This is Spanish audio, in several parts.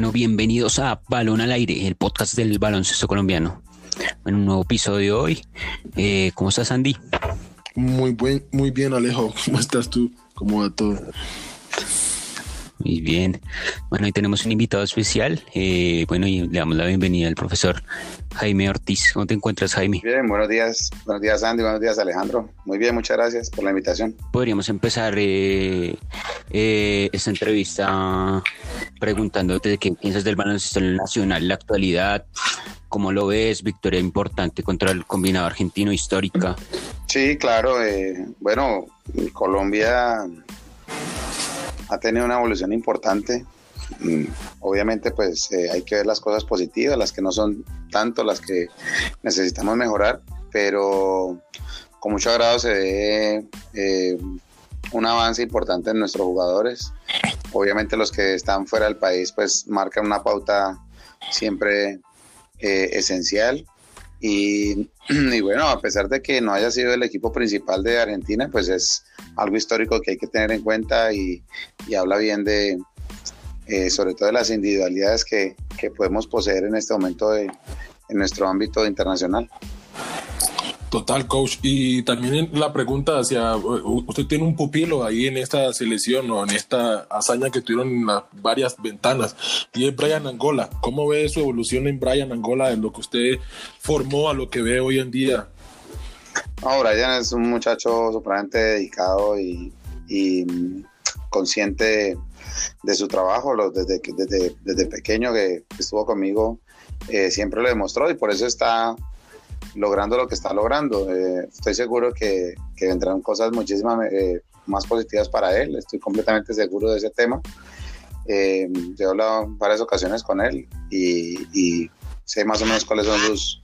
Bueno, bienvenidos a Balón al Aire, el podcast del baloncesto colombiano. En un nuevo episodio hoy. Eh, ¿Cómo estás, Andy? Muy, buen, muy bien, Alejo. ¿Cómo estás tú? ¿Cómo va todo? Muy bien. Bueno, hoy tenemos un invitado especial. Eh, bueno, y le damos la bienvenida al profesor Jaime Ortiz. ¿Cómo te encuentras, Jaime? Bien, buenos días. Buenos días, Andy. Buenos días, Alejandro. Muy bien, muchas gracias por la invitación. Podríamos empezar eh, eh, esta entrevista preguntándote qué piensas del baloncesto nacional, la actualidad, cómo lo ves, victoria importante contra el combinado argentino histórica. Sí, claro. bueno, Colombia ha tenido una evolución importante. Mm, obviamente, pues eh, hay que ver las cosas positivas, las que no son tanto, las que necesitamos mejorar, pero con mucho agrado se ve eh, un avance importante en nuestros jugadores. Obviamente los que están fuera del país pues marcan una pauta siempre eh, esencial. Y, y, bueno, a pesar de que no haya sido el equipo principal de Argentina, pues es algo histórico que hay que tener en cuenta y, habla bien de, eh, sobre todo de las individualidades que, podemos poseer en este momento en nuestro ámbito internacional. Total, coach. Y también la pregunta hacia, usted tiene un pupilo ahí en esta selección o en esta hazaña que tuvieron en las varias ventanas, y es Brian Angola. ¿Cómo ve su evolución en Brian Angola, en lo que usted formó a lo que ve hoy en día? No, Brian es un muchacho supremamente dedicado y, consciente de su trabajo. Desde, desde, desde pequeño que estuvo conmigo, eh, siempre lo demostró y por eso está logrando lo que está logrando. Eh, estoy seguro que, vendrán cosas muchísimas eh, más positivas para él, estoy completamente seguro de ese tema. Eh, he hablado varias ocasiones con él y, sé más o menos cuáles son sus,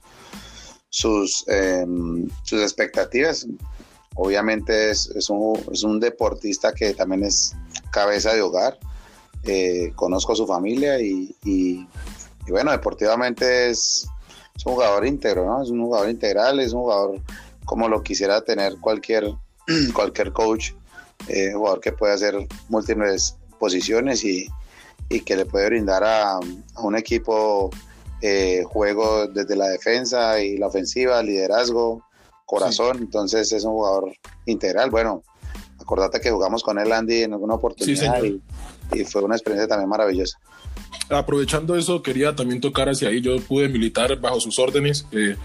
sus, em, sus expectativas. Obviamente es, es, un, es, un, deportista que también es cabeza de hogar. Eh, conozco a su familia y, y bueno, deportivamente es, es un jugador íntegro, ¿no? Es un jugador integral, es un jugador como lo quisiera tener cualquier, cualquier coach, eh, jugador que puede hacer múltiples posiciones y, que le puede brindar a, un equipo eh, juego desde la defensa y la ofensiva, liderazgo, corazón. Entonces es un jugador integral. Bueno, acordate que jugamos con él, Andy, en alguna oportunidad y fue una experiencia también maravillosa aprovechando eso, quería también tocar hacia ahí. Yo pude militar bajo sus órdenes. Eh,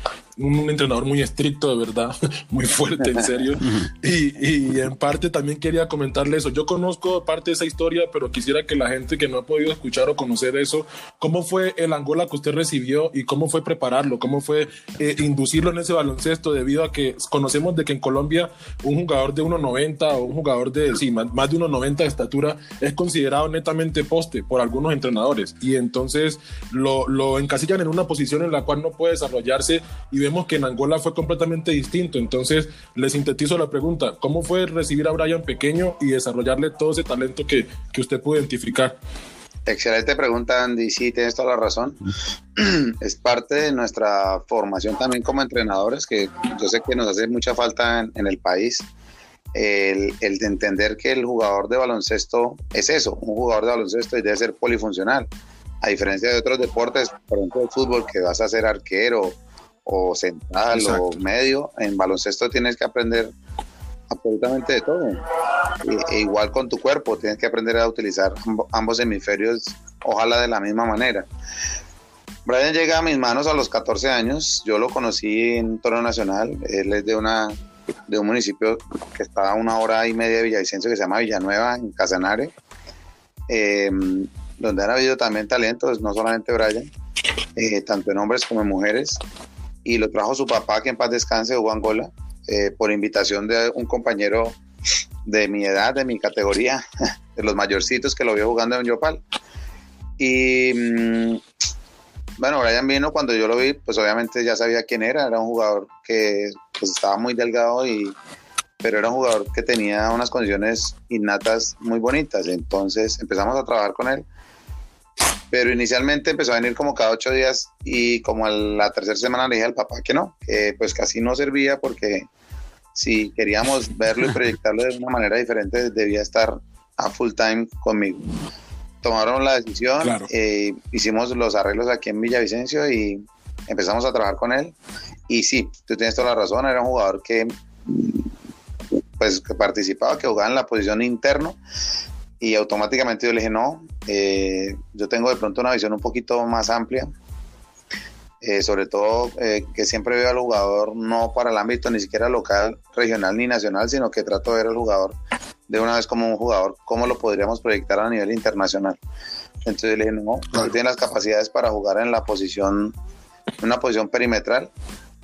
un, entrenador muy estricto, de verdad, muy fuerte, en serio. y, en parte también quería comentarle eso. Yo conozco parte de esa historia, pero quisiera que la gente que no ha podido escuchar o conocer eso, ¿cómo fue el Angola que usted recibió y cómo fue prepararlo? ¿Cómo fue eh, inducirlo en ese baloncesto? Debido a que conocemos de que en Colombia un jugador de 1,90 o un jugador de, sí, más, más de 1,90 de estatura es considerado netamente poste por algunos entrenadores. Y entonces lo, lo encasillan en una posición en la cual no puede desarrollarse y vemos que en Angola fue completamente distinto. Entonces, le sintetizo la pregunta, ¿cómo fue recibir a Brian pequeño y desarrollarle todo ese talento que, que usted pudo identificar? Excelente pregunta, Andy. Sí, tienes toda la razón. Es parte de nuestra formación también como entrenadores, que yo sé que nos hace mucha falta en, el país. El, el, de entender que el jugador de baloncesto es eso, un jugador de baloncesto y debe ser polifuncional. A diferencia de otros deportes, por ejemplo el fútbol, que vas a ser arquero o central o medio. En baloncesto tienes que aprender absolutamente de todo. E, igual con tu cuerpo, tienes que aprender a utilizar ambos hemisferios, ojalá de la misma manera. Brian llega a mis manos a los 14 años. Yo lo conocí en Toro Nacional. Él es de una de un municipio que está a una hora y media de Villavicencio que se llama Villanueva, en Casanare, em, donde han habido también talentos, no solamente Brian, eh, tanto en hombres como en mujeres y lo trajo su papá, que en paz descanse, Hugo Angola, eh, por invitación de un compañero de mi edad, de mi categoría, de los mayorcitos que lo vio jugando en Yopal. Y mm, bueno, Brian vino cuando yo lo vi, pues obviamente ya sabía quién era, era un jugador que pues estaba muy delgado y pero era un jugador que tenía unas condiciones innatas muy bonitas, entonces empezamos a trabajar con él pero inicialmente empezó a venir como cada ocho días y como a la tercera semana le dije al papá que no, que pues casi no servía porque si queríamos verlo y proyectarlo de una manera diferente debía estar a full time conmigo. tomaron la decisión, eh, hicimos los arreglos aquí en Villavicencio y empezamos a trabajar con él. Y sí, tú tienes toda la razón, era un jugador que pues que participaba, que jugaba en la posición interno y automáticamente yo le dije, no, eh, yo tengo de pronto una visión un poquito más amplia, eh, sobre todo eh, que siempre veo al jugador no para el ámbito ni siquiera local, regional ni nacional, sino que trato de ver al jugador de una vez como un jugador, cómo lo podríamos proyectar a nivel internacional. Entonces le dije, no, no tiene las capacidades para jugar en la posición, en una posición perimetral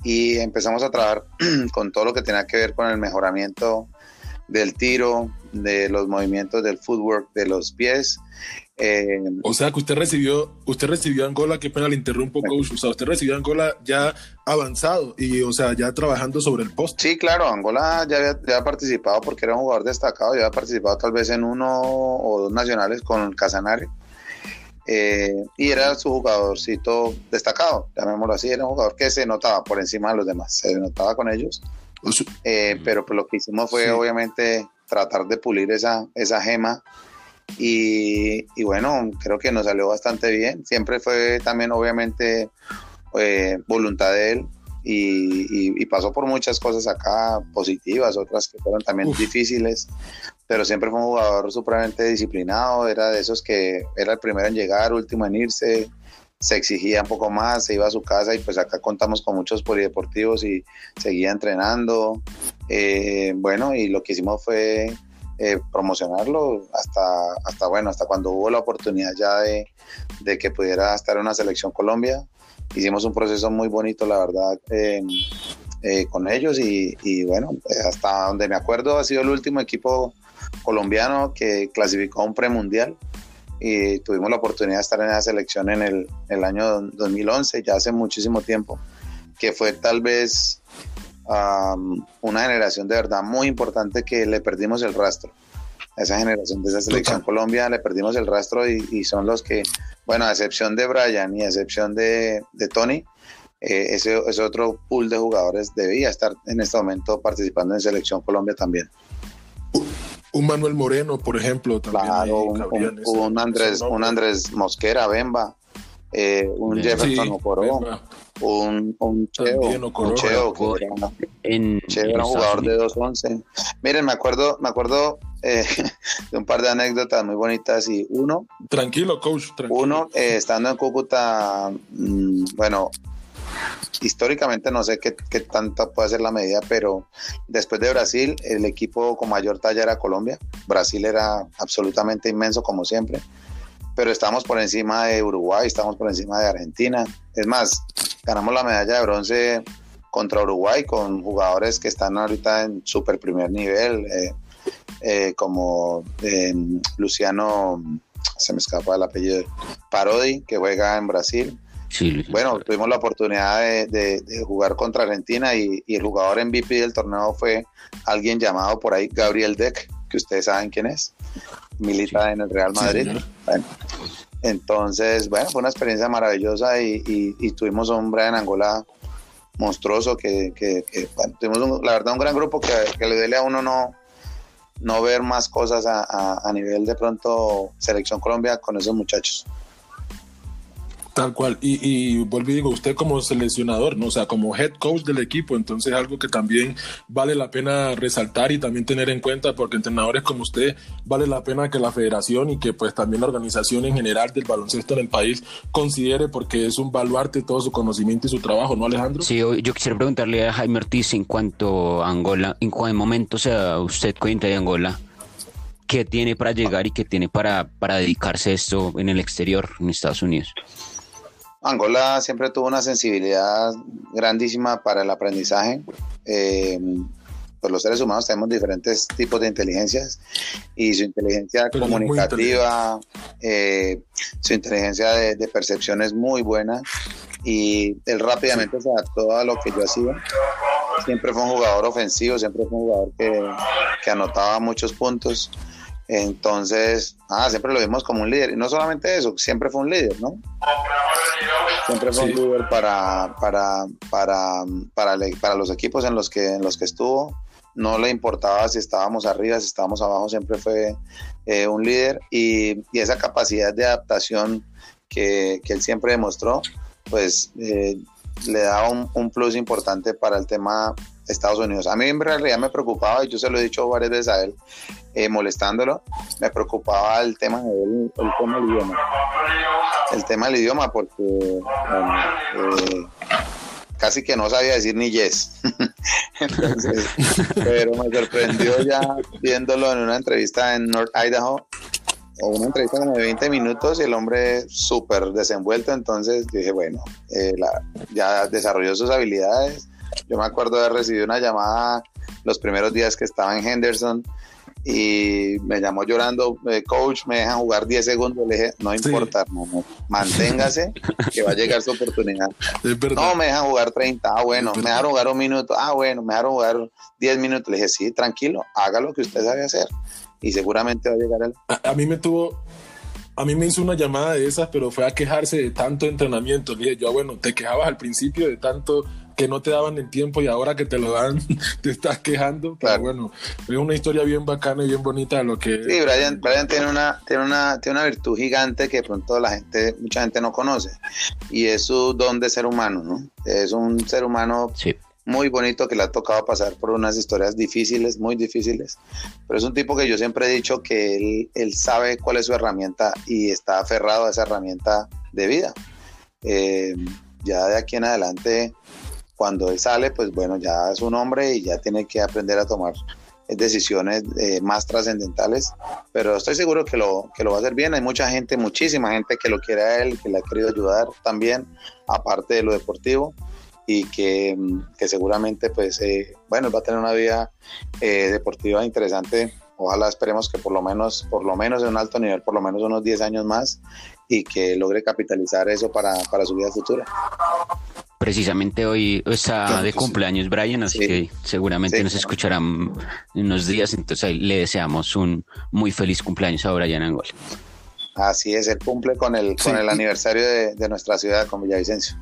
y empezamos a trabajar con todo lo que tenía que ver con el mejoramiento del tiro, de los movimientos del footwork de los pies. Eh, o sea que usted recibió, usted recibió Angola, qué pena le interrumpo, coach. O sea, usted recibió Angola ya avanzado y, o sea, ya trabajando sobre el post. Sí, claro, Angola ya había, ya participado porque era un jugador destacado, ya había participado tal vez en uno o dos nacionales con Casanare. Eh, y era su jugadorcito destacado, llamémoslo así, era un jugador que se notaba por encima de los demás, se notaba con ellos. Eh, pero pues lo que hicimos fue obviamente tratar de pulir esa, esa gema y, bueno, creo que nos salió bastante bien. Siempre fue también obviamente eh, voluntad de él y, pasó por muchas cosas acá positivas, otras que fueron también difíciles, pero siempre fue un jugador supremamente disciplinado, era de esos que era el primero en llegar, último en irse, se exigía un poco más, se iba a su casa y pues acá contamos con muchos polideportivos y seguía entrenando. Eh, bueno, y lo que hicimos fue eh, promocionarlo hasta, hasta, bueno, hasta cuando hubo la oportunidad ya de, de, que pudiera estar en una selección Colombia. Hicimos un proceso muy bonito, la verdad, eh, con ellos y, y bueno, hasta donde me acuerdo ha sido el último equipo colombiano que clasificó a un premundial y tuvimos la oportunidad de estar en esa selección en el, el año 2011, ya hace muchísimo tiempo, que fue tal vez una generación de verdad muy importante que le perdimos el rastro. A esa generación de esa selección Colombia le perdimos el rastro y, son los que, bueno, a excepción de Brian y a excepción de, de Tony, eh, ese, ese, otro pool de jugadores debía estar en este momento participando en Selección Colombia también un Manuel Moreno, por ejemplo, también. un, Andrés, un Andrés Mosquera, Bemba, eh, un Jefferson Ocoró, un, un Cheo, un Cheo, que era, en, era un jugador de 2-11. Miren, me acuerdo, me acuerdo eh, de un par de anécdotas muy bonitas y uno. Tranquilo, coach. Tranquilo. Uno, eh, estando en Cúcuta, mmm, bueno, históricamente no sé qué, qué tanta puede ser la medida, pero después de Brasil, el equipo con mayor talla era Colombia. Brasil era absolutamente inmenso, como siempre, pero estamos por encima de Uruguay, estamos por encima de Argentina. Es más, ganamos la medalla de bronce contra Uruguay con jugadores que están ahorita en súper primer nivel, eh, eh, como eh, Luciano, se me escapa el apellido, Parodi, que juega en Brasil. Bueno, tuvimos la oportunidad de, jugar contra Argentina y, el jugador MVP del torneo fue alguien llamado por ahí Gabriel Deck, que ustedes saben quién es, milita en el Real Madrid. entonces, bueno, fue una experiencia maravillosa y, tuvimos un Brian Angola monstruoso que, tuvimos la verdad un gran grupo que, le duele a uno no, no ver más cosas a nivel de pronto selección Colombia con esos muchachos. Tal cual. Y, y vuelvo y digo, usted como seleccionador, ¿no? o sea, como head coach del equipo, entonces algo que también vale la pena resaltar y también tener en cuenta, porque entrenadores como usted, vale la pena que la federación y que pues también la organización en general del baloncesto en el país considere, porque es un baluarte todo su conocimiento y su trabajo, ¿no, Alejandro? Sí, yo quisiera preguntarle a Jaime Ortiz en cuanto a Angola, en cuál momento se da usted cuenta de Angola, qué tiene para llegar y qué tiene para, para dedicarse a esto en el exterior, en Estados Unidos. Angola siempre tuvo una sensibilidad grandísima para el aprendizaje. Eh, pues los seres humanos tenemos diferentes tipos de inteligencias y su inteligencia comunicativa, eh, su inteligencia de, percepción es muy buena y él rápidamente se adaptó a lo que yo hacía. Siempre fue un jugador ofensivo, siempre fue un jugador que, que anotaba muchos puntos Entonces, ah, siempre lo vimos como un líder. Y no solamente eso, siempre fue un líder, ¿no? Siempre fue un líder para, para, para, para, para, los equipos en los, que, en los que estuvo. No le importaba si estábamos arriba, si estábamos abajo, siempre fue eh, un líder. Y, y, esa capacidad de adaptación que, que él siempre demostró, pues eh, le da un, un plus importante para el tema Estados Unidos. A mí en realidad me preocupaba, y yo se lo he dicho varias veces a él, eh, molestándolo, me preocupaba el tema del el tema del idioma. El tema del idioma, porque eh, casi que no sabía decir ni yes. pero me sorprendió ya viéndolo en una entrevista en North Idaho, una entrevista como de 20 minutos y el hombre súper desenvuelto, entonces dije, bueno, eh, ya desarrolló sus habilidades yo me acuerdo de haber recibido una llamada los primeros días que estaba en Henderson y me llamó llorando, eh, coach, me dejan jugar 10 segundos, le dije, no importa, manténgase, que va a llegar su oportunidad. No, me dejan jugar 30, ah, bueno, me dejaron jugar un minuto, ah, bueno, me dejaron jugar 10 minutos, le dije, sí, tranquilo, haga lo que usted sabe hacer y seguramente va a llegar él. A, a mí me tuvo, a mí me hizo una llamada de esas, pero fue a quejarse de tanto entrenamiento. Le dije yo, ah, bueno, te quejabas al principio de tanto que no te daban el tiempo y ahora que te lo dan te estás quejando. Pero bueno, es una historia bien bacana y bien bonita de lo que... Sí, Brian, tiene, una, tiene, una, tiene una virtud gigante que de pronto la gente, mucha gente no conoce y es su don de ser humano, ¿no? Es un ser humano... muy bonito que le ha tocado pasar por unas historias difíciles, muy difíciles, pero es un tipo que yo siempre he dicho que él, él sabe cuál es su herramienta y está aferrado a esa herramienta de vida. Eh, ya de aquí en adelante cuando él sale, pues bueno, ya es un hombre y ya tiene que aprender a tomar decisiones eh, más trascendentales, pero estoy seguro que lo, que lo va a hacer bien. Hay mucha gente, muchísima gente que lo quiere a él, que le ha querido ayudar también, aparte de lo deportivo, y que, que seguramente, pues, eh, bueno, va a tener una vida eh, deportiva interesante. Ojalá esperemos que por lo menos, por lo menos en un alto nivel, por lo menos unos 10 años más, y que logre capitalizar eso para, para su vida futura precisamente hoy está de cumpleaños Brian, así que seguramente nos escucharán en unos días, entonces ahí le deseamos un muy feliz cumpleaños a Brian Angola. Así es, él cumple con el, con el aniversario de, de nuestra ciudad, con Villavicencio.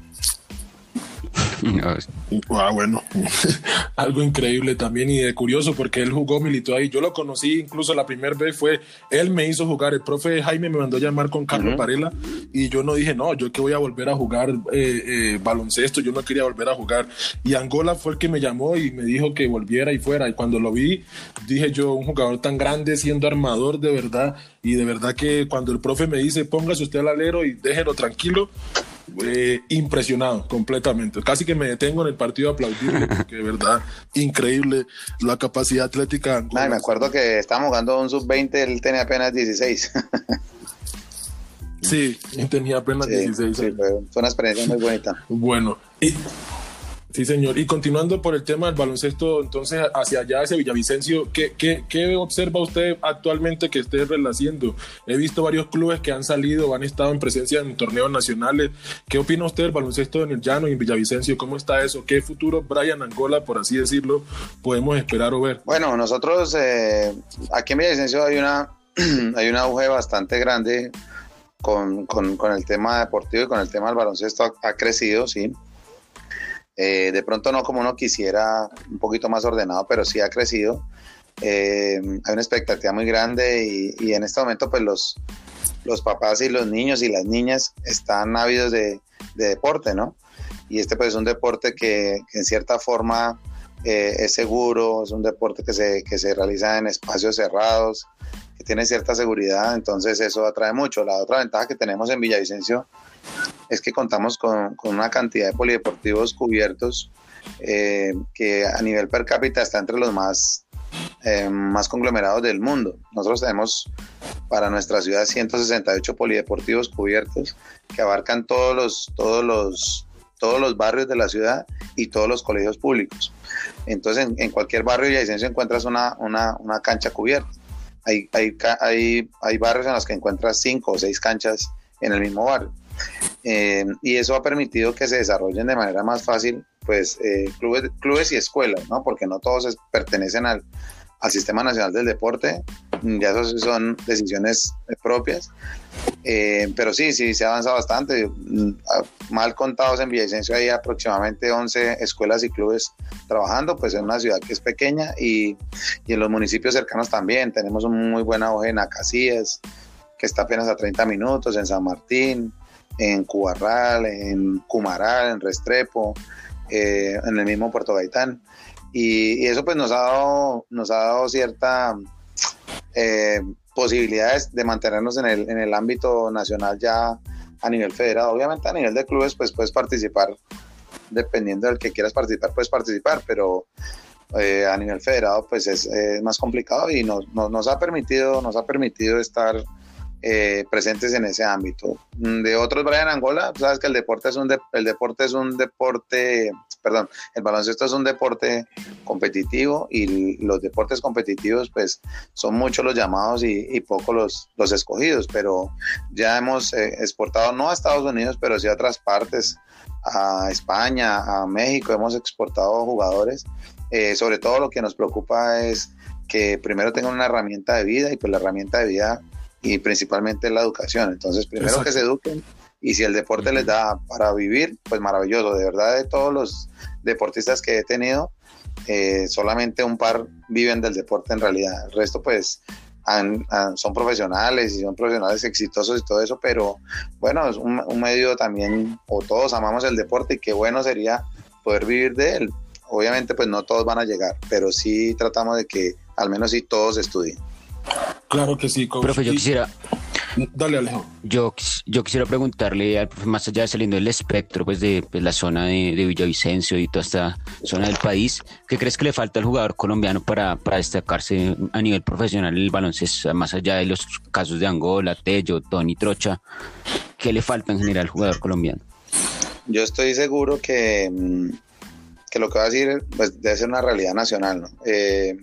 Ah, bueno, algo increíble también y de curioso porque él jugó, militó ahí. Yo lo conocí incluso la primera vez fue, él me hizo jugar, el profe Jaime me mandó a llamar con Carlos Varela y yo no dije, no, yo que voy a volver a jugar eh, eh, baloncesto, yo no quería volver a jugar. Y Angola fue el que me llamó y me dijo que volviera y fuera. Y cuando lo vi, dije yo, un jugador tan grande siendo armador de verdad y de verdad que cuando el profe me dice, póngase usted al alero y déjelo tranquilo, eh, impresionado completamente. Casi que me detengo en el partido a aplaudirle, porque de verdad, increíble la capacidad atlética. me acuerdo que estábamos jugando un sub-20, él tenía apenas 16. sí, tenía apenas 16. fue, una experiencia muy bonita. Bueno, y Sí, señor. Y continuando por el tema del baloncesto, entonces hacia allá, hacia Villavicencio, ¿qué, qué, observa usted actualmente que esté relaciendo? He visto varios clubes que han salido, han estado en presencia en torneos nacionales. ¿Qué opina usted del baloncesto en el llano y en Villavicencio? ¿Cómo está eso? ¿Qué futuro Brian Angola, por así decirlo, podemos esperar o ver? Bueno, nosotros eh, aquí en Villavicencio hay una hay un auge bastante grande con, con, con, el tema deportivo y con el tema del baloncesto ha crecido, sí. Eh, de pronto no como uno quisiera, un poquito más ordenado, pero sí ha crecido. Eh, hay una expectativa muy grande y, en este momento pues los, los papás y los niños y las niñas están ávidos de, deporte, ¿no? Y este pues es un deporte que, en cierta forma eh, es seguro, es un deporte que se, que se realiza en espacios cerrados, que tiene cierta seguridad, entonces eso atrae mucho. La otra ventaja que tenemos en Villavicencio es que contamos con, una cantidad de polideportivos cubiertos eh, que a nivel per cápita está entre los más, eh, más conglomerados del mundo. Nosotros tenemos para nuestra ciudad 168 polideportivos cubiertos que abarcan todos los, todos los, todos los barrios de la ciudad y todos los colegios públicos. Entonces, en, cualquier barrio de Villavicencio encuentras una, una, una cancha cubierta. Hay, hay, hay, hay barrios en los que encuentras cinco o seis canchas en el mismo barrio. Eh, y eso ha permitido que se desarrollen de manera más fácil pues eh, clubes, clubes y escuelas, ¿no? Porque no todos pertenecen al, al Sistema Nacional del Deporte, ya eso son decisiones propias. Eh, pero sí, sí, se avanza bastante. Mm, mal contados en Villavicencio hay aproximadamente 11 escuelas y clubes trabajando, pues en una ciudad que es pequeña y, y en los municipios cercanos también. Tenemos un muy buen auge en Acacias, que está apenas a 30 minutos, en San Martín, en Cubarral, en Cumaral, en Restrepo, eh, en el mismo Puerto Gaitán. Y, eso pues nos ha dado, nos ha dado cierta eh, posibilidades de mantenernos en el, en el ámbito nacional ya a nivel federado. Obviamente a nivel de clubes pues puedes participar, dependiendo del que quieras participar, puedes participar, pero eh, a nivel federado pues es, más complicado y nos, nos, ha permitido, nos ha permitido estar eh, presentes en ese ámbito. Mm, de otros, Brian Angola, sabes que el deporte es un el deporte es un deporte, perdón, el baloncesto es un deporte competitivo y los deportes competitivos, pues, son muchos los llamados y, pocos los, los escogidos, pero ya hemos eh, exportado no a Estados Unidos, pero sí a otras partes, a España, a México, hemos exportado jugadores. Eh, sobre todo lo que nos preocupa es que primero tengan una herramienta de vida y pues la herramienta de vida y principalmente la educación. Entonces, primero que se eduquen y si el deporte les da para vivir, pues maravilloso. De verdad, de todos los deportistas que he tenido, eh, solamente un par viven del deporte en realidad. El resto, pues, son profesionales y son profesionales exitosos y todo eso, pero bueno, es un, un, medio también, o todos amamos el deporte y qué bueno sería poder vivir de él. Obviamente, pues no todos van a llegar, pero sí tratamos de que al menos sí todos estudien. Claro que sí, coach. Profe, yo quisiera. Dale, Alejo. Yo, yo quisiera preguntarle al profe, más allá de saliendo del espectro, pues de pues, la zona de, Villavicencio y toda esta zona del país, ¿qué crees que le falta al jugador colombiano para, para destacarse a nivel profesional en el baloncesto, más allá de los casos de Angola, Tello, Tony Trocha? ¿Qué le falta en general al jugador colombiano? Yo estoy seguro que, mm, que lo que va a decir pues, debe ser una realidad nacional, ¿no? Eh,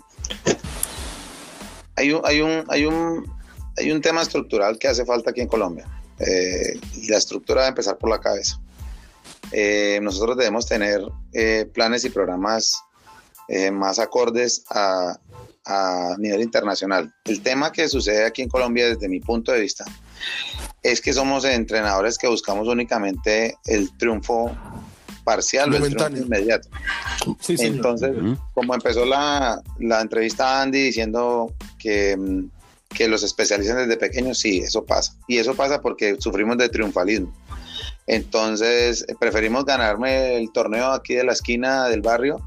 hay un, hay un, hay un, hay un tema estructural que hace falta aquí en Colombia. Eh, la estructura debe empezar por la cabeza. Eh, nosotros debemos tener eh, planes y programas más acordes a, a, nivel internacional. El tema que sucede aquí en Colombia, desde mi punto de vista, es que somos entrenadores que buscamos únicamente el triunfo parcial o el triunfo inmediato. Entonces, como empezó la, la entrevista a Andy diciendo que, mm, que los especializan desde pequeños, sí, eso pasa. Y eso pasa porque sufrimos de triunfalismo. Entonces, preferimos ganarme el torneo aquí de la esquina del barrio,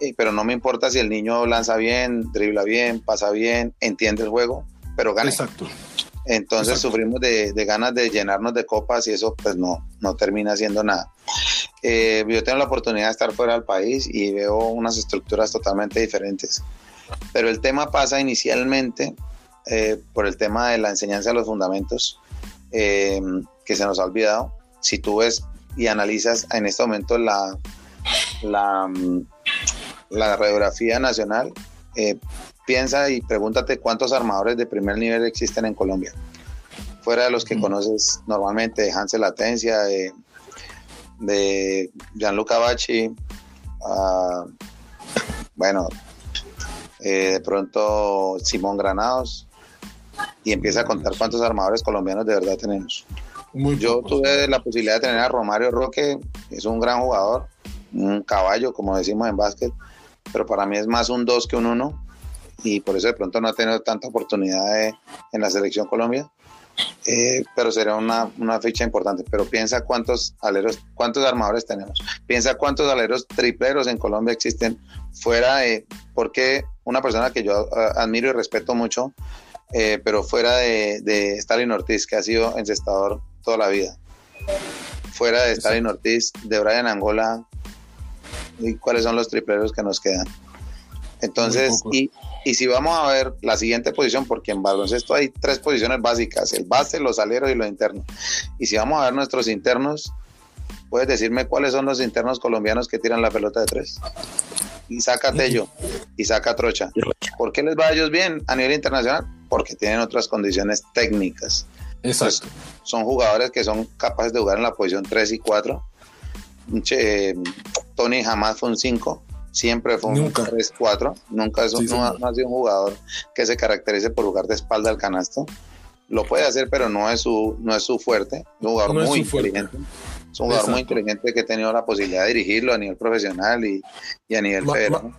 eh, pero no me importa si el niño lanza bien, dribla bien, pasa bien, entiende el juego, pero gana. Exacto. Entonces sufrimos de, de, ganas de llenarnos de copas y eso pues no, no termina haciendo nada. Eh, yo tengo la oportunidad de estar fuera del país y veo unas estructuras totalmente diferentes. Pero el tema pasa inicialmente eh, por el tema de la enseñanza de los fundamentos, eh, que se nos ha olvidado. Si tú ves y analizas en este momento la, la, la radiografía nacional, eh, piensa y pregúntate cuántos armadores de primer nivel existen en Colombia. Fuera de los que conoces normalmente, de Hansel Atencia, de, de Gianluca Bacci, uh, bueno, eh, de pronto Simón Granados, y empieza a contar cuántos armadores colombianos de verdad tenemos. Yo tuve la posibilidad de tener a Romario Roque, es un gran jugador, un caballo, como decimos en básquet, pero para mí es más un 2 que un 1, y por eso de pronto no ha tenido tanta oportunidad en la selección Colombia. Eh, pero será una, una, ficha importante. Pero piensa cuántos aleros, cuántos armadores tenemos. Piensa cuántos aleros tripleros en Colombia existen fuera de, porque una persona que yo eh, admiro y respeto mucho, eh, pero fuera de, de, Stalin Ortiz, que ha sido encestador toda la vida. Fuera de Stalin Ortiz, de Brian Angola, ¿y cuáles son los tripleros que nos quedan? Entonces, y, y, si vamos a ver la siguiente posición, porque en baloncesto hay tres posiciones básicas, el base, los aleros y los internos. Y si vamos a ver nuestros internos, ¿puedes decirme cuáles son los internos colombianos que tiran la pelota de tres? Y saca Tello, y saca Trocha. ¿Por qué les va a ellos bien a nivel internacional? Porque tienen otras condiciones técnicas. Exacto. son jugadores que son capaces de jugar en la posición 3 y 4. Tony jamás fue un 5 Siempre fue un 3-4. Nunca es, no, ha sido un jugador que se caracterice por jugar de espalda al canasto. Lo puede hacer, pero no es su, no es su fuerte. Es un jugador muy inteligente. Es un jugador muy inteligente que ha tenido la posibilidad de dirigirlo a nivel profesional y, a nivel federal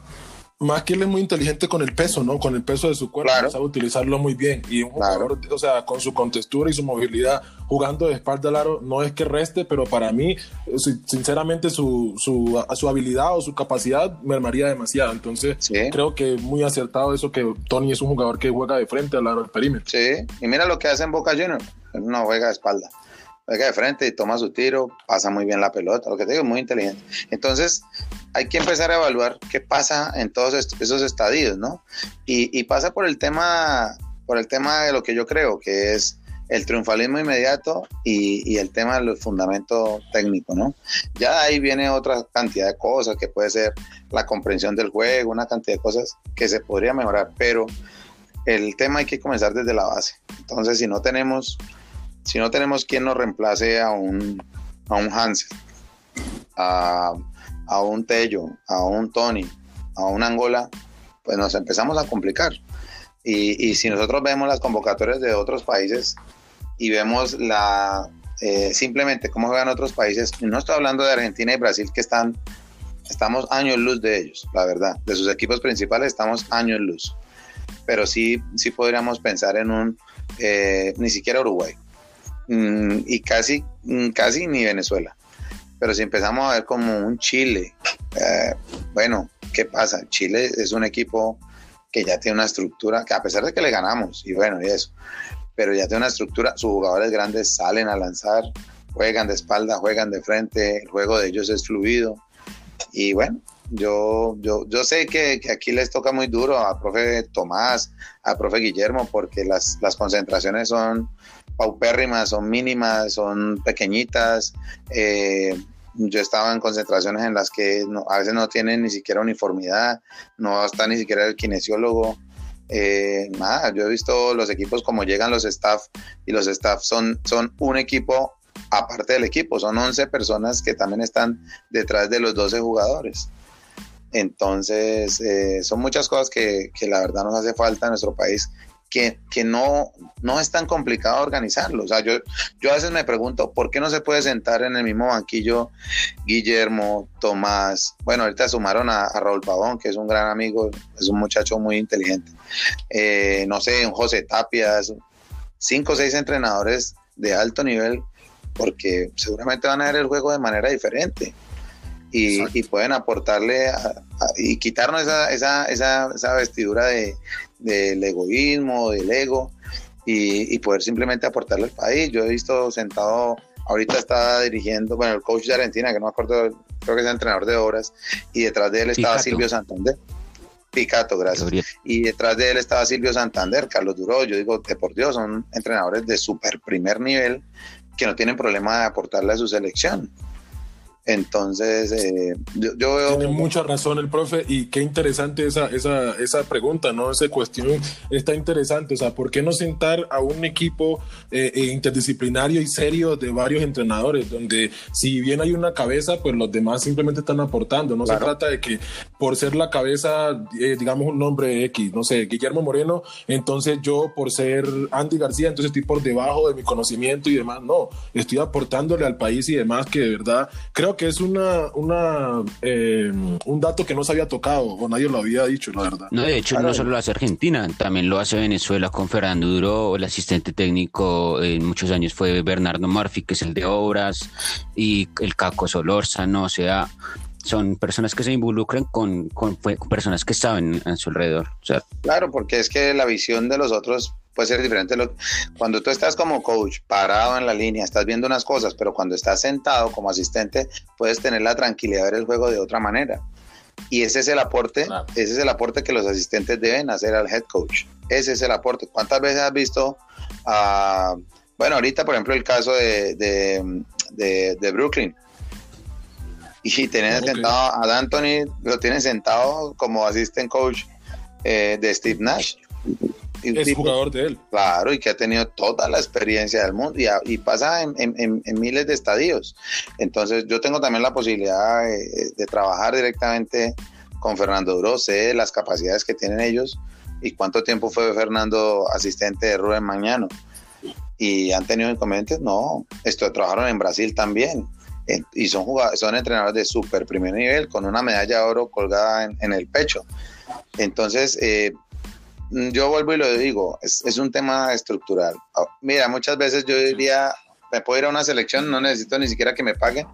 más que él es muy inteligente con el peso, ¿no? Con el peso de su cuerpo, sabe utilizarlo muy bien. Y un jugador, o sea, con su contextura y su movilidad, jugando de espalda al aro, no es que reste, pero para mí, sinceramente, su, su, su habilidad o su capacidad mermaría demasiado. Entonces, creo que muy acertado eso que Tony es un jugador que juega de frente al aro del perímetro. Sí, y mira lo que hace en Boca Juniors, no juega de espalda juega de frente y toma su tiro, pasa muy bien la pelota, lo que te digo, muy inteligente. Entonces, hay que empezar a evaluar qué pasa en todos esos estadios, ¿no? Y, pasa por el tema, por el tema de lo que yo creo, que es el triunfalismo inmediato y, el tema del fundamento técnico, ¿no? Ya ahí viene otra cantidad de cosas, que puede ser la comprensión del juego, una cantidad de cosas que se podría mejorar, pero el tema hay que comenzar desde la base. Entonces, si no tenemos si no tenemos quien nos reemplace a un, a un Hansen, a, un Tello, a un Tony, a un Angola, pues nos empezamos a complicar. Y, si nosotros vemos las convocatorias de otros países y vemos la eh, simplemente cómo juegan otros países, no estoy hablando de Argentina y Brasil que están, estamos años luz de ellos, la verdad, de sus equipos principales estamos años luz, pero sí, sí podríamos pensar en un, eh, ni siquiera Uruguay, Mm, y casi, mm, casi ni Venezuela. Pero si empezamos a ver como un Chile, eh, bueno, ¿qué pasa? Chile es un equipo que ya tiene una estructura, que a pesar de que le ganamos, y bueno, y eso, pero ya tiene una estructura, sus jugadores grandes salen a lanzar, juegan de espalda, juegan de frente, el juego de ellos es fluido. Y bueno, yo, yo, yo sé que, aquí les toca muy duro a profe Tomás, a profe Guillermo, porque las, las concentraciones son paupérrimas, son mínimas, son pequeñitas. Eh, yo estaba en concentraciones en las que a veces no tienen ni siquiera uniformidad, no está ni siquiera el kinesiólogo. Eh, nada, yo he visto los equipos como llegan los staff y los staff son, son un equipo aparte del equipo, son 11 personas que también están detrás de los 12 jugadores. Entonces, eh, son muchas cosas que, que, la verdad nos hace falta en nuestro país que, no, no es tan complicado organizarlo. O sea, yo, yo a veces me pregunto, ¿por qué no se puede sentar en el mismo banquillo Guillermo, Tomás? Bueno, ahorita sumaron a, Raúl Pavón, que es un gran amigo, es un muchacho muy inteligente. Eh, no sé, un José Tapias, cinco o seis entrenadores de alto nivel, porque seguramente van a ver el juego de manera diferente. Y, pueden aportarle y quitarnos esa, esa, esa, esa vestidura de, del egoísmo, del ego, y, poder simplemente aportarle al país. Yo he visto sentado, ahorita está dirigiendo, bueno, el coach de Argentina, que no me acuerdo, creo que es el entrenador de obras, y detrás de él estaba Silvio Santander. Picato, gracias. Y detrás de él estaba Silvio Santander, Carlos Duró. Yo digo, de por Dios, son entrenadores de super primer nivel que no tienen problema de aportarle a su selección. Entonces, eh, yo, veo... Tiene mucha razón el profe y qué interesante esa, esa, esa pregunta, ¿no? Esa cuestión está interesante, o sea, ¿por qué no sentar a un equipo eh, eh, interdisciplinario y serio de varios entrenadores, donde si bien hay una cabeza, pues los demás simplemente están aportando, no se trata de que por ser la cabeza, digamos un nombre X, no sé, Guillermo Moreno, entonces yo por ser Andy García, entonces estoy por debajo de mi conocimiento y demás, no, estoy aportándole al país y demás que de verdad creo que es una, una eh, un dato que no se había tocado o nadie lo había dicho, la verdad. No, de hecho, no solo lo hace Argentina, también lo hace Venezuela con Fernando Duro, el asistente técnico en muchos años fue Bernardo Murphy, que es el de obras, y el Caco Solórzano, o sea, son personas que se involucran con, con, personas que saben a su alrededor. Claro, porque es que la visión de los otros puede ser diferente. Cuando tú estás como coach parado en la línea, estás viendo unas cosas, pero cuando estás sentado como asistente, puedes tener la tranquilidad de ver el juego de otra manera. Y ese es el aporte, ese es el aporte que los asistentes deben hacer al head coach. Ese es el aporte. ¿Cuántas veces has visto a, bueno, ahorita por ejemplo el caso de, de, Brooklyn? Y tienen sentado a Anthony, lo tienen sentado como asistente coach eh, de Steve Nash es jugador de él. Claro, y que ha tenido toda la experiencia del mundo y, pasa en, miles de estadios. Entonces yo tengo también la posibilidad de, trabajar directamente con Fernando Duro, sé las capacidades que tienen ellos y cuánto tiempo fue Fernando asistente de Rubén Mañano. Y han tenido inconvenientes, no, esto trabajaron en Brasil también y son son entrenadores de súper primer nivel con una medalla de oro colgada en, el pecho. Entonces, eh, yo vuelvo y lo digo, es, es, un tema estructural. Ah, mira, muchas veces yo diría, me puedo ir a una selección, no necesito ni siquiera que me paguen,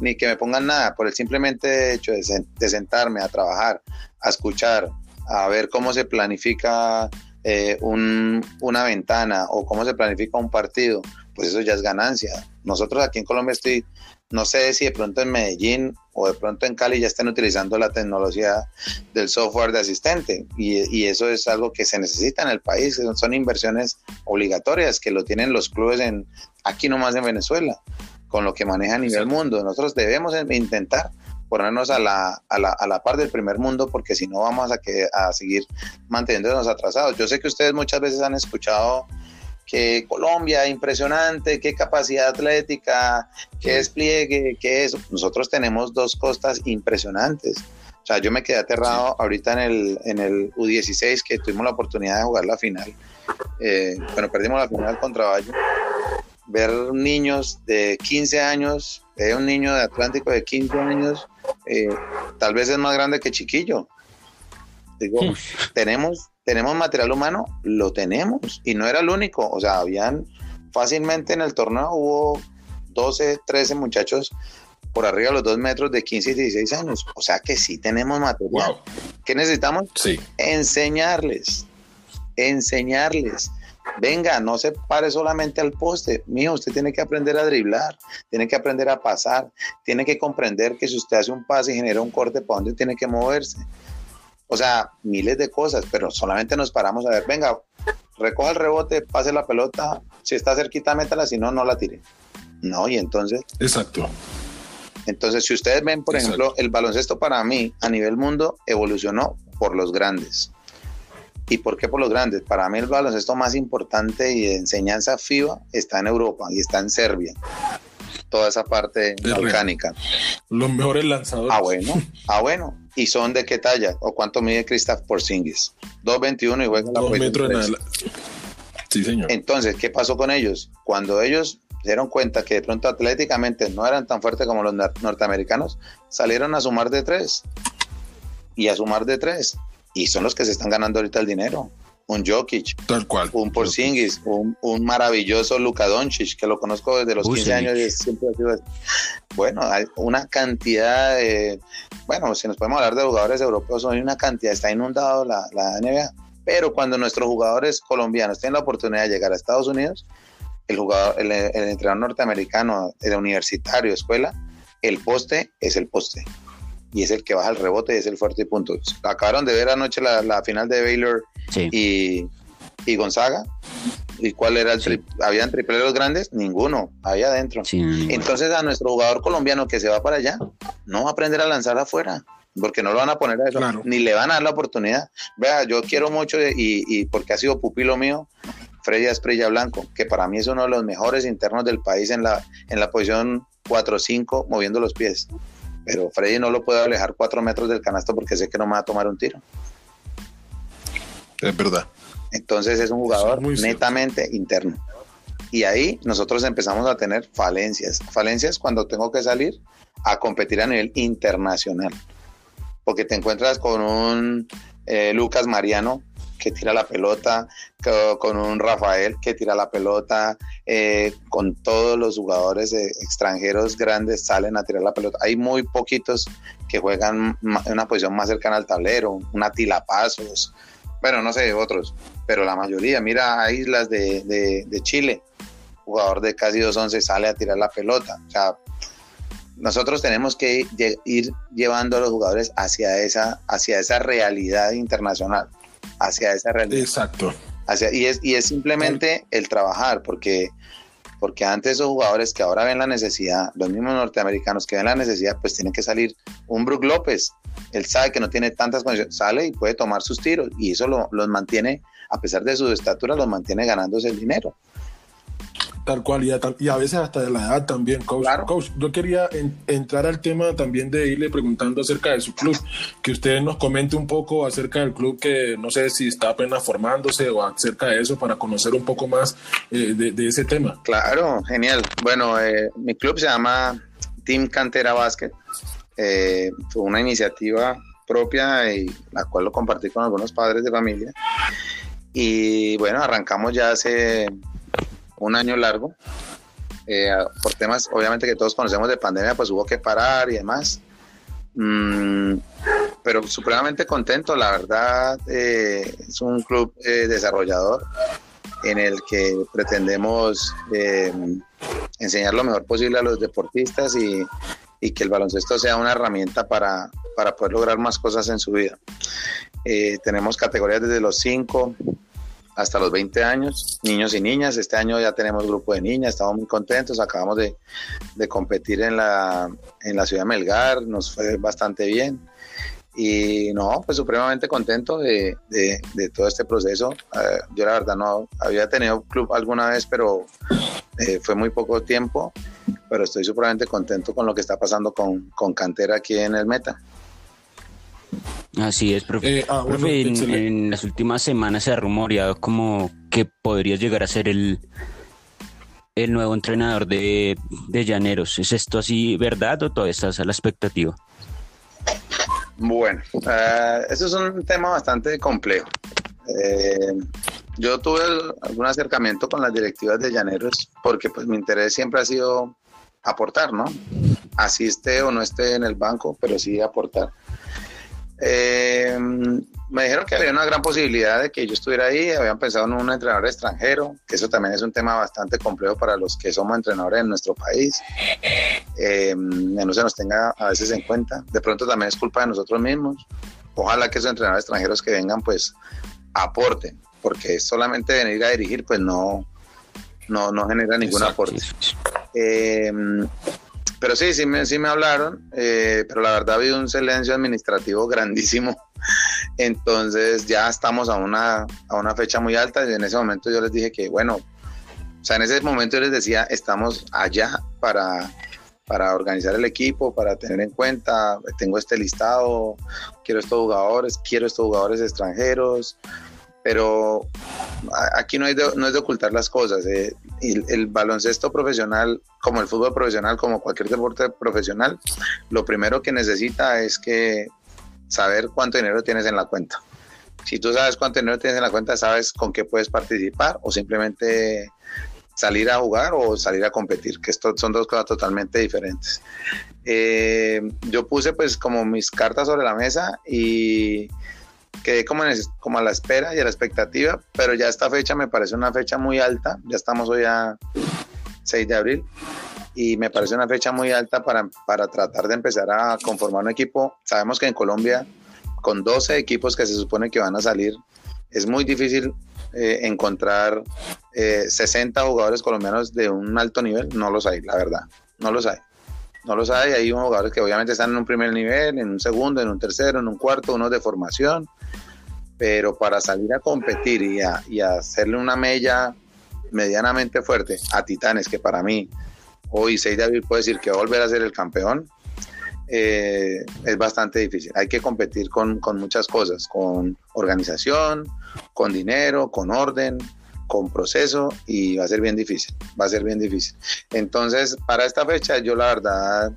ni que me pongan nada, por el simplemente hecho de, de sentarme a trabajar, a escuchar, a ver cómo se planifica eh, un, una ventana o cómo se planifica un partido, pues eso ya es ganancia. Nosotros aquí en Colombia estoy no sé si de pronto en Medellín o de pronto en Cali ya están utilizando la tecnología del software de asistente y, eso es algo que se necesita en el país, son inversiones obligatorias que lo tienen los clubes en aquí nomás en Venezuela, con lo que maneja a nivel mundo. Nosotros debemos intentar ponernos a la, a la, a la par del primer mundo porque si no vamos a, que, a seguir manteniéndonos atrasados. Yo sé que ustedes muchas veces han escuchado que Colombia, impresionante, qué capacidad atlética, qué despliegue, qué es. Nosotros tenemos dos costas impresionantes. O sea, yo me quedé aterrado ahorita en el, en el U16 que tuvimos la oportunidad de jugar la final. Eh, bueno, perdimos la final contra Valle. Ver niños de 15 años, eh, un niño de Atlántico de 15 años, eh, tal vez es más grande que Chiquillo. Digo, tenemos ¿Tenemos material humano? Lo tenemos. Y no era el único. O sea, habían fácilmente en el torneo hubo 12, 13 muchachos por arriba de los dos metros de 15 y 16 años. O sea que sí tenemos material. ¿Qué necesitamos? Sí. Enseñarles. Enseñarles. Venga, no se pare solamente al poste. Mijo, usted tiene que aprender a driblar, tiene que aprender a pasar, tiene que comprender que si usted hace un pase y genera un corte, ¿para dónde tiene que moverse? O sea, miles de cosas, pero solamente nos paramos a ver, venga, recoja el rebote, pase la pelota, si está cerquita, métala, si no, no la tire. No, y entonces. Exacto. Entonces, si ustedes ven, por ejemplo, el baloncesto para mí a nivel mundo evolucionó por los grandes. ¿Y por qué por los grandes? Para mí el baloncesto más importante y de enseñanza FIBA está en Europa y está en Serbia toda esa parte mecánica. Los mejores lanzadores. Ah, bueno. Ah, bueno. ¿Y son de qué talla? ¿O cuánto mide Christoph Porzingis? 2.21 y juega la Dos metros en la... Sí, señor. Entonces, ¿qué pasó con ellos? Cuando ellos se dieron cuenta que de pronto atléticamente no eran tan fuertes como los norteamericanos, salieron a sumar de tres. Y a sumar de tres. Y son los que se están ganando ahorita el dinero un Jokic, tal cual, un Porzingis, un, un, maravilloso Luka Doncic que lo conozco desde los 15 años y siempre ha sido bueno, hay una cantidad de bueno, si nos podemos hablar de jugadores europeos, hay una cantidad, está inundado la, la NBA, pero cuando nuestros jugadores colombianos tienen la oportunidad de llegar a Estados Unidos, el jugador, el, el entrenador norteamericano, el universitario, escuela, el poste es el poste. Y es el que baja el rebote y es el fuerte y punto. Acabaron de ver anoche la, la final de Baylor y, y, Gonzaga. ¿Y cuál era el sí. ¿Habían tripleros grandes? Ninguno, ahí adentro. Entonces a nuestro jugador colombiano que se va para allá, no va a aprender a lanzar afuera, porque no lo van a poner a eso, ni le van a dar la oportunidad. Vea, yo quiero mucho y, y porque ha sido pupilo mío, Freddy Asprilla Blanco, que para mí es uno de los mejores internos del país en la, en la posición 4-5, moviendo los pies pero Freddy no lo puede alejar cuatro metros del canasto porque sé que no me va a tomar un tiro. Es verdad. Entonces es un jugador netamente interno. Y ahí nosotros empezamos a tener falencias. Falencias cuando tengo que salir a competir a nivel internacional. Porque te encuentras con un eh, Lucas Mariano que tira la pelota, con un Rafael que tira la pelota, eh, con todos los jugadores extranjeros grandes salen a tirar la pelota. Hay muy poquitos que juegan en una posición más cercana al tablero, una tilapazos, bueno, no sé, otros, pero la mayoría, mira a Islas de, de, Chile, jugador de casi 2-11 sale a tirar la pelota. O sea, nosotros tenemos que ir llevando a los jugadores hacia esa, hacia esa realidad internacional hacia esa realidad. Exacto. Hacia, y, es, y es simplemente el trabajar, porque, porque antes esos jugadores que ahora ven la necesidad, los mismos norteamericanos que ven la necesidad, pues tienen que salir. Un Brook López, él sabe que no tiene tantas condiciones, sale y puede tomar sus tiros, y eso lo, los mantiene, a pesar de su estatura, los mantiene ganándose el dinero. Tal cual, y a, y a, veces hasta de la edad también, coach. coach yo quería entrar al tema también de irle preguntando acerca de su club, que usted nos comente un poco acerca del club que no sé si está apenas formándose o acerca de eso para conocer un poco más eh, de, ese tema. Claro, genial. Bueno, eh, mi club se llama Team Cantera Basket. Eh, fue una iniciativa propia y la cual lo compartí con algunos padres de familia. Y bueno, arrancamos ya hace un año largo. Eh, por temas, obviamente que todos conocemos de pandemia, pues hubo que parar y demás. Mm, pero supremamente contento, la verdad, eh, es un club eh, desarrollador en el que pretendemos enseñar lo mejor posible a los deportistas y, que el baloncesto sea una herramienta para, para poder lograr más cosas en su vida. tenemos categorías desde los 5 hasta los 20 años, niños y niñas. Este año ya tenemos grupo de niñas, estamos muy contentos. Acabamos de, competir en la, en la ciudad de Melgar, nos fue bastante bien. Y no, pues supremamente contento de, todo este proceso. Eh, yo la verdad no había tenido club alguna vez, pero eh, fue muy poco tiempo. Pero estoy supremamente contento con lo que está pasando con, con Cantera aquí en el Meta. Así es, profe. Eh, ah, en, las últimas semanas se ha rumoreado como que podría llegar a ser el, el nuevo entrenador de, Llaneros. ¿Es esto así verdad o todavía estás a la expectativa? Bueno, uh, eso es un tema bastante complejo. Eh, yo tuve algún acercamiento con las directivas de Llaneros porque pues mi interés siempre ha sido aportar, ¿no? Así esté o no esté en el banco, pero sí aportar. Eh, me dijeron que había una gran posibilidad de que yo estuviera ahí, habían pensado en un entrenador extranjero, que eso también es un tema bastante complejo para los que somos entrenadores en nuestro país, eh, no se nos tenga a veces en cuenta, de pronto también es culpa de nosotros mismos, ojalá que esos entrenadores extranjeros que vengan pues aporten, porque solamente venir a dirigir pues no, no, no genera ningún aporte. Eh, pero sí, sí me, sí me hablaron, eh, pero la verdad ha habido un silencio administrativo grandísimo. Entonces ya estamos a una, a una fecha muy alta y en ese momento yo les dije que, bueno, o sea, en ese momento yo les decía, estamos allá para, para organizar el equipo, para tener en cuenta, tengo este listado, quiero estos jugadores, quiero estos jugadores extranjeros, pero aquí no, hay no es de ocultar las cosas. Eh. El, baloncesto profesional, como el fútbol profesional, como cualquier deporte profesional, lo primero que necesita es que saber cuánto dinero tienes en la cuenta. Si tú sabes cuánto dinero tienes en la cuenta, sabes con qué puedes participar o simplemente salir a jugar o salir a competir, que esto son dos cosas totalmente diferentes. Eh, yo puse pues como mis cartas sobre la mesa y quedé como, como a la espera y a la expectativa, pero ya esta fecha me parece una fecha muy alta, ya estamos hoy a 6 de abril, y me parece una fecha muy alta para, para tratar de empezar a conformar un equipo. Sabemos que en Colombia, con 12 equipos que se supone que van a salir, es muy difícil eh, encontrar 60 eh, jugadores colombianos de un alto nivel, no los hay, la verdad, no los hay no los hay. Hay jugadores que obviamente están en un primer nivel, en un segundo, en un tercero, en un cuarto, unos de formación. Pero para salir a competir y, a, y hacerle una mella medianamente fuerte a Titanes, que para mí hoy 6 de abril puede decir que va a volver a ser el campeón, eh, es bastante difícil. Hay que competir con, muchas cosas, con organización, con dinero, con orden, con proceso y va a ser bien difícil, va a ser bien difícil. Entonces, para esta fecha yo la verdad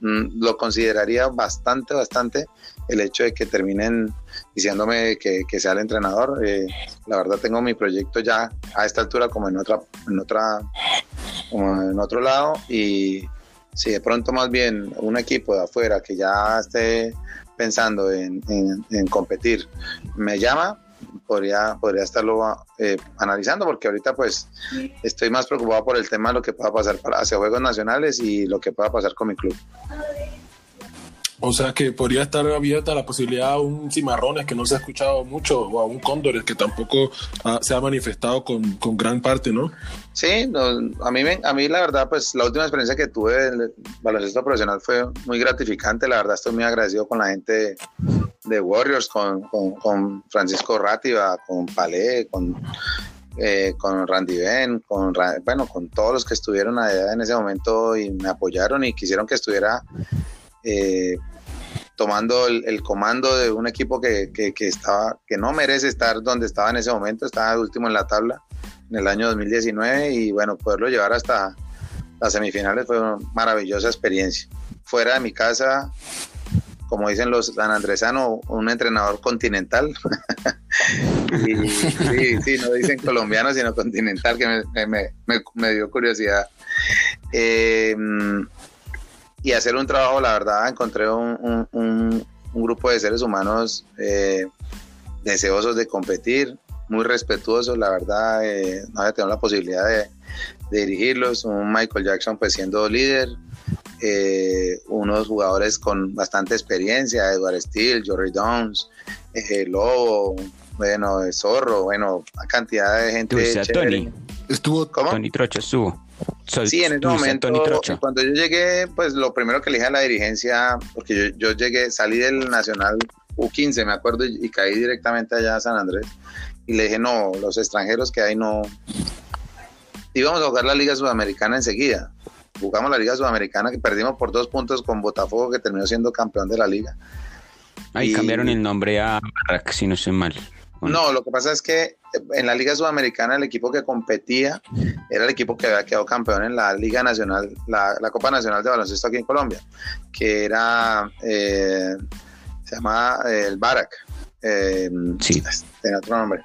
lo consideraría bastante, bastante el hecho de que terminen diciéndome que, sea el entrenador. Eh, la verdad tengo mi proyecto ya a esta altura como en otra, en otra, en otro lado y si de pronto más bien un equipo de afuera que ya esté pensando en competir me llama, podría, podría estarlo eh, analizando, porque ahorita pues estoy más preocupado por el tema de lo que pueda pasar para, hacia Juegos Nacionales y lo que pueda pasar con mi club. O sea que podría estar abierta la posibilidad a un cimarrones que no se ha escuchado mucho o a un cóndores que tampoco se ha manifestado con, con, gran parte, ¿no? Sí, a, mí, a mí la verdad, pues la última experiencia que tuve en el baloncesto profesional fue muy gratificante. La verdad estoy muy agradecido con la gente de Warriors, con, con, Francisco Rátiva, con Palé, con eh, con Randy Ben, con, bueno, con todos los que estuvieron allá en ese momento y me apoyaron y quisieron que estuviera eh, tomando el, comando de un equipo que, estaba, que no merece estar donde estaba en ese momento, estaba último en la tabla en el año 2019 y bueno, poderlo llevar hasta las semifinales fue una maravillosa experiencia. Fuera de mi casa, como dicen los sanandresanos, un entrenador continental. sí, sí, no dicen colombiano, sino continental, que me, dio curiosidad. Em, y hacer un trabajo, la verdad, encontré un, grupo de seres humanos eh, deseosos de competir, muy respetuosos, la verdad, eh, no había tenido la posibilidad de, dirigirlos, un Michael Jackson pues siendo líder, eh, unos jugadores con bastante experiencia, Edward Steele, Jory Downs, eh, Lobo, bueno, Zorro, bueno, una cantidad de gente. Tony. Estuvo Tony Trocha estuvo. Sí, en ese momento, cuando yo llegué, pues lo primero que le dije a la dirigencia, porque yo, llegué, salí del Nacional U15, me acuerdo, y, caí directamente allá a San Andrés. Y le dije, no, los extranjeros que hay no. Íbamos a jugar la Liga Sudamericana enseguida. Jugamos la Liga Sudamericana que perdimos por dos puntos con Botafogo, que terminó siendo campeón de la liga. Ahí cambiaron el nombre a Barrack, si no estoy mal. No, lo que pasa es que en la Liga Sudamericana el equipo que competía era el equipo que había quedado campeón en la Liga Nacional, la, Copa Nacional de Baloncesto aquí en Colombia, que era, eh, se llama eh, el Barak. Eh, sí. Tiene otro nombre.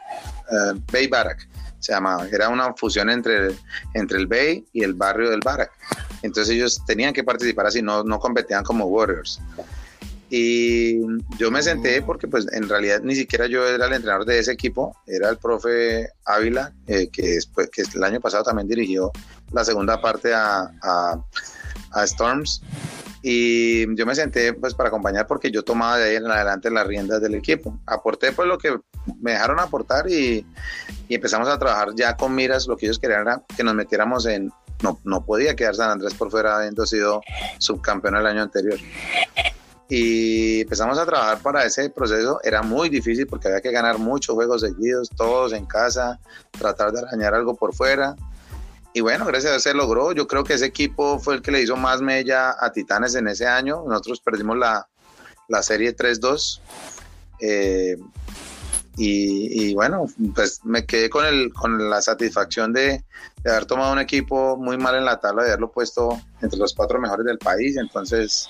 Bay Barak se llamaba. Era una fusión entre, entre el Bay y el barrio del Barak. Entonces ellos tenían que participar así, no, no competían como Warriors. Y yo me senté porque pues en realidad ni siquiera yo era el entrenador de ese equipo, era el profe Ávila, eh, que, después, que el año pasado también dirigió la segunda parte a, a, Storms. Y yo me senté pues para acompañar porque yo tomaba de ahí en adelante las riendas del equipo. Aporté pues lo que me dejaron aportar y, y empezamos a trabajar ya con miras, lo que ellos querían era que nos metiéramos en, no, no podía quedar San Andrés por fuera habiendo sido subcampeón el año anterior y empezamos a trabajar para ese proceso. Era muy difícil porque había que ganar muchos juegos seguidos, todos en casa, tratar de arañar algo por fuera. Y bueno, gracias a Dios se logró. Yo creo que ese equipo fue el que le hizo más mella a Titanes en ese año. Nosotros perdimos la, la serie 3-2. Eh, y, bueno, pues me quedé con, el, con la satisfacción de, haber tomado un equipo muy mal en la tabla, de haberlo puesto entre los cuatro mejores del país. Entonces,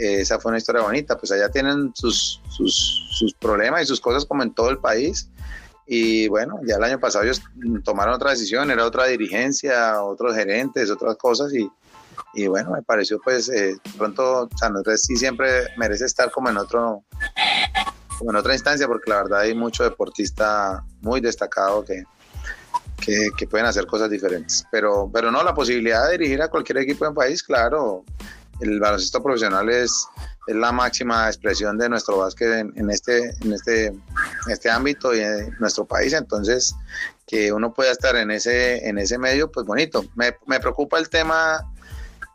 esa fue una historia bonita, pues allá tienen sus, sus, problemas y sus cosas como en todo el país. Y bueno, ya el año pasado ellos tomaron otra decisión, era otra dirigencia, otros gerentes, otras cosas y, y bueno, me pareció pues eh, pronto San Andrés sí siempre merece estar como en otro como en otra instancia porque la verdad hay mucho deportista muy destacado que, que, que, pueden hacer cosas diferentes. Pero, pero no, la posibilidad de dirigir a cualquier equipo en país, claro, el baloncesto profesional es, la máxima expresión de nuestro básquet en, este, en, este, este ámbito y en nuestro país. Entonces, que uno pueda estar en ese, en ese medio, pues bonito. Me, preocupa el tema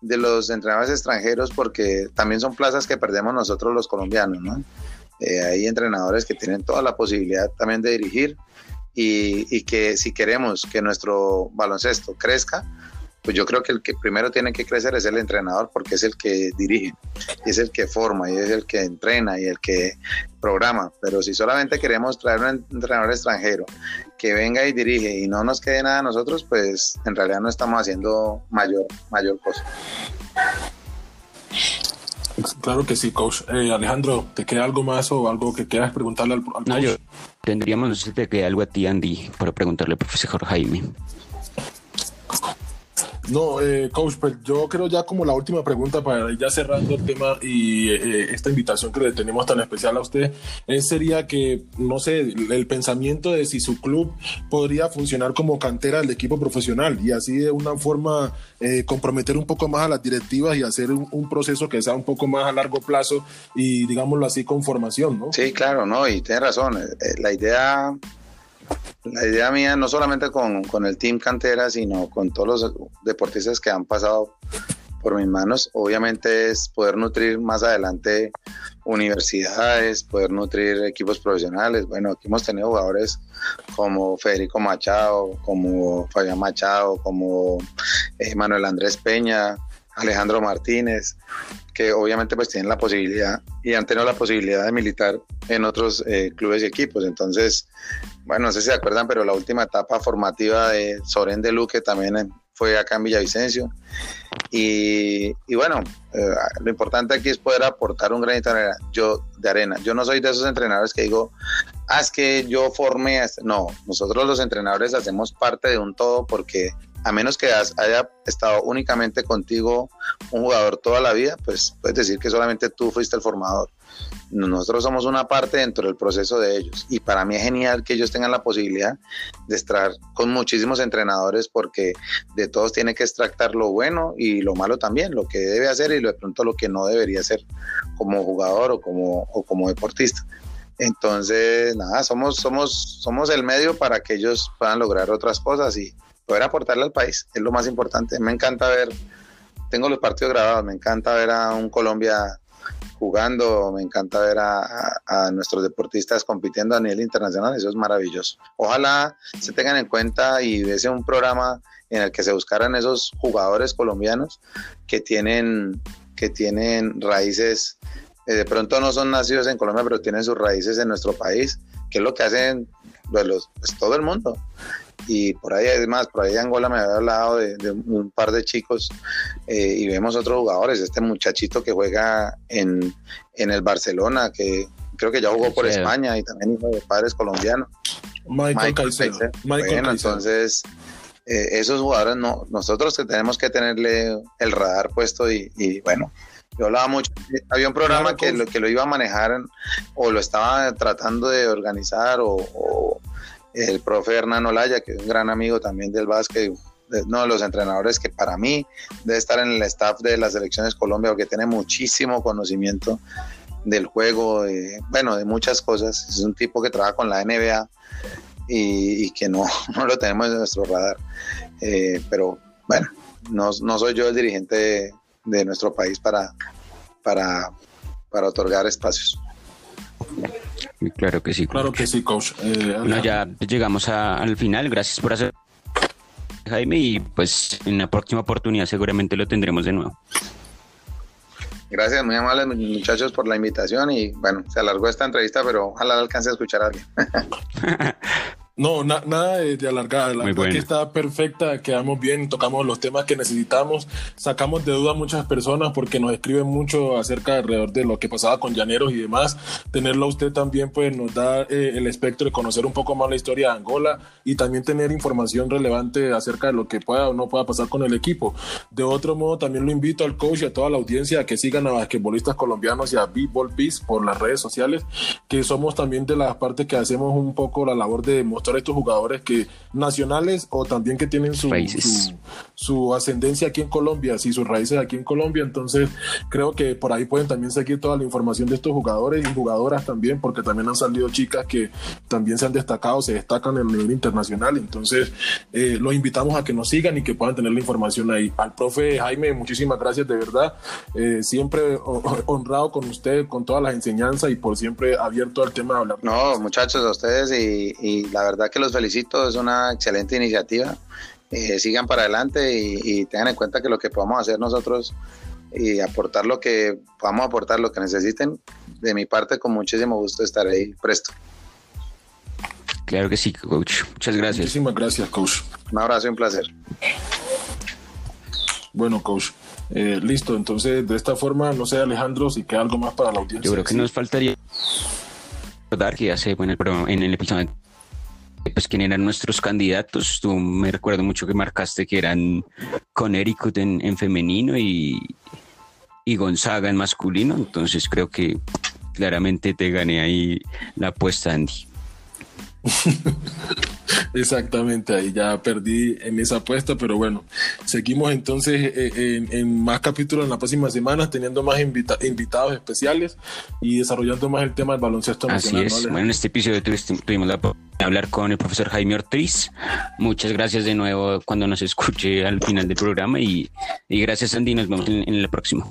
de los entrenadores extranjeros porque también son plazas que perdemos nosotros los colombianos, ¿no? Eh, hay entrenadores que tienen toda la posibilidad también de dirigir y que si queremos que nuestro baloncesto crezca, pues yo creo que el que primero tiene que crecer es el entrenador porque es el que dirige, y es el que forma, y es el que entrena y el que programa. Pero si solamente queremos traer un entrenador extranjero que venga y dirige y no nos quede nada a nosotros, pues en realidad no estamos haciendo mayor, mayor cosa. Claro que sí, coach. Eh, Alejandro, ¿te queda algo más o algo que quieras preguntarle al, al No, yo tendríamos, no sé si te queda algo a ti, Andy, para preguntarle al profesor Jaime. No, eh, coach, pues yo creo ya como la última pregunta para ir ya cerrando el tema y eh, esta invitación que le tenemos tan especial a usted, es, sería que, no sé, el pensamiento de si su club podría funcionar como cantera del equipo profesional y así de una forma eh, comprometer un poco más a las directivas y hacer un, un, proceso que sea un poco más a largo plazo y digámoslo así con formación, ¿no? Sí, claro, no, y tiene razón. La idea la idea mía, no solamente con, con, el Team Cantera, sino con todos los deportistas que han pasado por mis manos. Obviamente es poder nutrir más adelante universidades, poder nutrir equipos profesionales. Bueno, aquí hemos tenido jugadores como Federico Machado, como Fabián Machado, como eh, Manuel Andrés Peña, Alejandro Martínez, que obviamente pues tienen la posibilidad y han tenido la posibilidad de militar en otros eh, clubes y equipos. Entonces, bueno, no sé si se acuerdan, pero la última etapa formativa de Soren de Luque también fue acá en Villavicencio. Y, y bueno, eh, lo importante aquí es poder aportar un granito de arena. Yo, de arena. Yo no soy de esos entrenadores que digo, ah, que yo formé. Este". No, nosotros los entrenadores hacemos parte de un todo porque a menos que haya estado únicamente contigo un jugador toda la vida, pues puedes decir que solamente tú fuiste el formador. Nosotros somos una parte dentro del proceso de ellos y para mí es genial que ellos tengan la posibilidad de estar con muchísimos entrenadores porque de todos tiene que extractar lo bueno y lo malo también, lo que debe hacer y de pronto lo que no debería hacer como jugador o como, o como deportista. Entonces, nada, somos, somos, somos el medio para que ellos puedan lograr otras cosas y, poder aportarle al país, es lo más importante. Me encanta ver, tengo los partidos grabados, me encanta ver a un Colombia jugando, me encanta ver a, nuestros deportistas compitiendo a nivel internacional, eso es maravilloso. Ojalá se tengan en cuenta y hubiese un programa en el que se buscaran esos jugadores colombianos que tienen, que tienen raíces, eh, de pronto no son nacidos en Colombia, pero tienen sus raíces en nuestro país, que es lo que hacen pues, los, pues, todo el mundo y por ahí además, por ahí Angola me había hablado de, un par de chicos eh, y vemos otros jugadores, este muchachito que juega en, en el Barcelona, que creo que ya jugó por España y también hijo de padres colombianos. Michael, Caicedo. bueno, entonces eh, esos jugadores no, nosotros que tenemos que tenerle el radar puesto y, bueno, yo hablaba mucho, había un programa que, lo, que lo iba a manejar o lo estaba tratando de organizar o el profe Hernán Olaya, que es un gran amigo también del básquet, uno de los entrenadores que para mí debe estar en el staff de las selecciones Colombia, porque tiene muchísimo conocimiento del juego, de, bueno, de muchas cosas. Es un tipo que trabaja con la NBA y, que no, no, lo tenemos en nuestro radar. Eh, pero bueno, no, no, soy yo el dirigente de, nuestro país para, para, para otorgar espacios. Claro que sí. Claro que sí, coach. Eh, ya llegamos al final. Gracias por hacer, Jaime, y pues en la próxima oportunidad seguramente lo tendremos de nuevo. Gracias, muy amables muchachos por la invitación y bueno, se alargó esta entrevista, pero ojalá alcance a escuchar a alguien. No, nada de, alargada. La verdad que está perfecta, quedamos bien, tocamos los temas que necesitamos, sacamos de duda a muchas personas porque nos escriben mucho acerca alrededor de lo que pasaba con Llaneros y demás. Tenerlo a usted también pues nos da eh, el espectro de conocer un poco más la historia de Angola y también tener información relevante acerca de lo que pueda o no pueda pasar con el equipo. De otro modo, también lo invito al coach y a toda la audiencia a que sigan a basquetbolistas colombianos y a B-Ball Peace por las redes sociales, que somos también de las partes que hacemos un poco la labor de mostrar estos jugadores que nacionales o también que tienen su, su, ascendencia aquí en Colombia, sí, sus raíces aquí en Colombia. Entonces, creo que por ahí pueden también seguir toda la información de estos jugadores y jugadoras también, porque también han salido chicas que también se han destacado, se destacan en el nivel internacional. Entonces, eh, los invitamos a que nos sigan y que puedan tener la información ahí. Al profe Jaime, muchísimas gracias de verdad. Eh, siempre honrado con usted, con todas las enseñanzas y por siempre abierto al tema de hablar. No, muchachos, a ustedes y, y la verdad que los felicito, es una excelente iniciativa. Eh, sigan para adelante y, tengan en cuenta que lo que podamos hacer nosotros y aportar lo que podamos aportar, lo que necesiten, de mi parte, con muchísimo gusto estar ahí presto. Claro que sí, coach. Muchas gracias. Muchísimas gracias, coach. Un abrazo y un placer. Bueno, coach. Eh, listo, entonces de esta forma, no sé, Alejandro, si queda algo más para la audiencia. Yo creo que nos faltaría recordar que en el, en el episodio pues quién eran nuestros candidatos. Tú me recuerdo mucho que marcaste que eran Connecticut en, en femenino y, y Gonzaga en masculino. Entonces creo que claramente te gané ahí la apuesta, Andy. Exactamente, ahí ya perdí en esa apuesta, pero bueno, seguimos entonces eh, en, más capítulos en las próximas semanas, teniendo más invitados especiales y desarrollando más el tema del baloncesto Así es. Bueno, en este episodio tuvimos la hablar con el profesor Jaime Ortiz. Muchas gracias de nuevo cuando nos escuche al final del programa y, gracias Andy, nos vemos en, en el próximo.